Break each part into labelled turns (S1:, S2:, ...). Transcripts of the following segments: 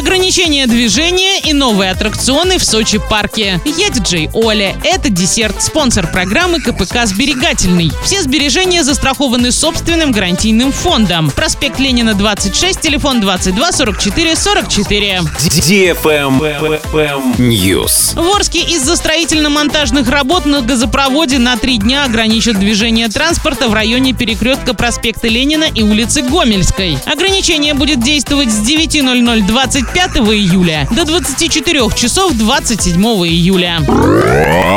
S1: Ограничение движения и новые аттракционы в Сочи парке. Я диджей Оля. Это десерт, спонсор программы КПК «Сберегательный». Все сбережения застрахованы собственным гарантийным фондом. Проспект Ленина, 26, телефон 22 44 44.
S2: News.
S1: В Орске из-за строительно-монтажных работ на газопроводе на три дня ограничат движение транспорта в районе перекрестка проспекта Ленина и улицы Гомельской. Ограничение будет действовать с 9.00 25 июля до 24 часов 27 июля.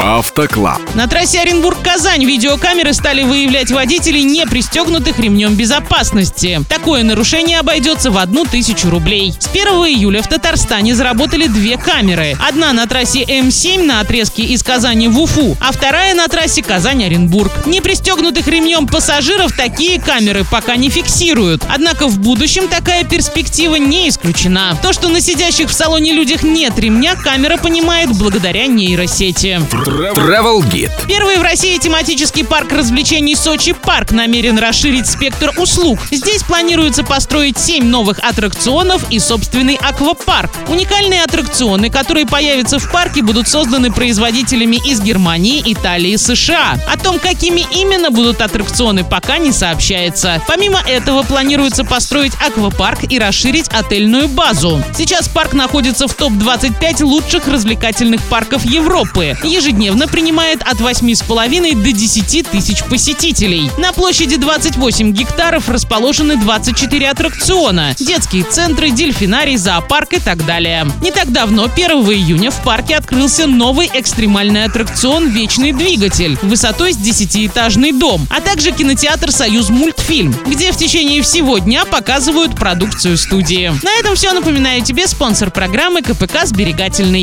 S2: Auto Club.
S1: На трассе Оренбург-Казань видеокамеры стали выявлять водителей, не пристегнутых ремнем безопасности. Такое нарушение обойдется в одну тысячу рублей. С 1 июля в Татарстане заработали две камеры. Одна на трассе М7 на отрезке из Казани в Уфу, а вторая на трассе Казань-Оренбург. Не пристегнутых ремнем пассажиров такие камеры пока не фиксируют. Однако в будущем такая перспектива не исключена. То, что на сидящих в салоне людях нет ремня, камера понимает благодаря нейросети.
S2: Travel Guide.
S1: Первый в России тематический парк развлечений Сочи Парк намерен расширить спектр услуг. Здесь планируется построить 7 новых аттракционов и собственный аквапарк. Уникальные аттракционы, которые появятся в парке, будут созданы производителями из Германии, Италии, США. О том, какими именно будут аттракционы, пока не сообщается. Помимо этого, планируется построить аквапарк и расширить отельную базу. Сейчас парк находится в топ-25 лучших развлекательных парков Европы. Ежедневно принимает от 8,5 до 10 тысяч посетителей. На площади 28 гектаров расположены 24 аттракциона, детские центры, дельфинарий, зоопарк и так далее. Не так давно, 1 июня, в парке открылся новый экстремальный аттракцион «Вечный двигатель» высотой с 10-этажный дом, а также кинотеатр «Союз мультфильм», где в течение всего дня показывают продукцию студии. На этом все. Напоминаю тебе спонсор программы КПК «Сберегательный».